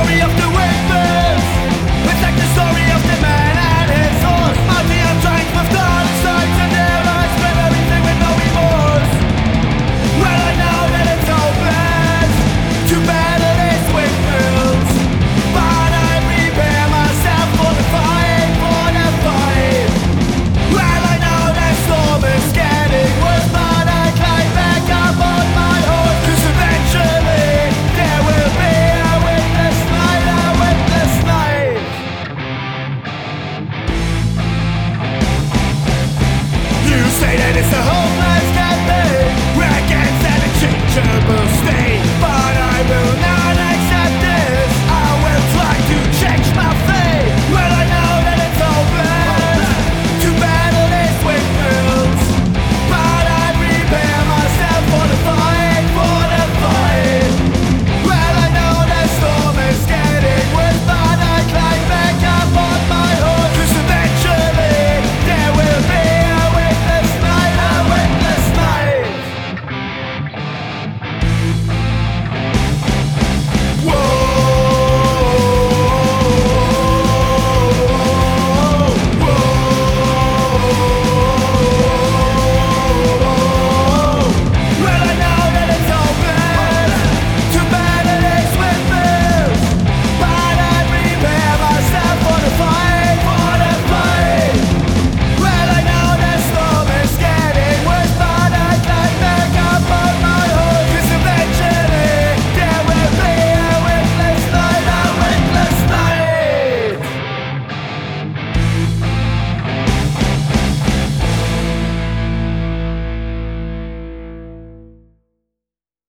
story of the whispers. Protect like the story. It is a hopeless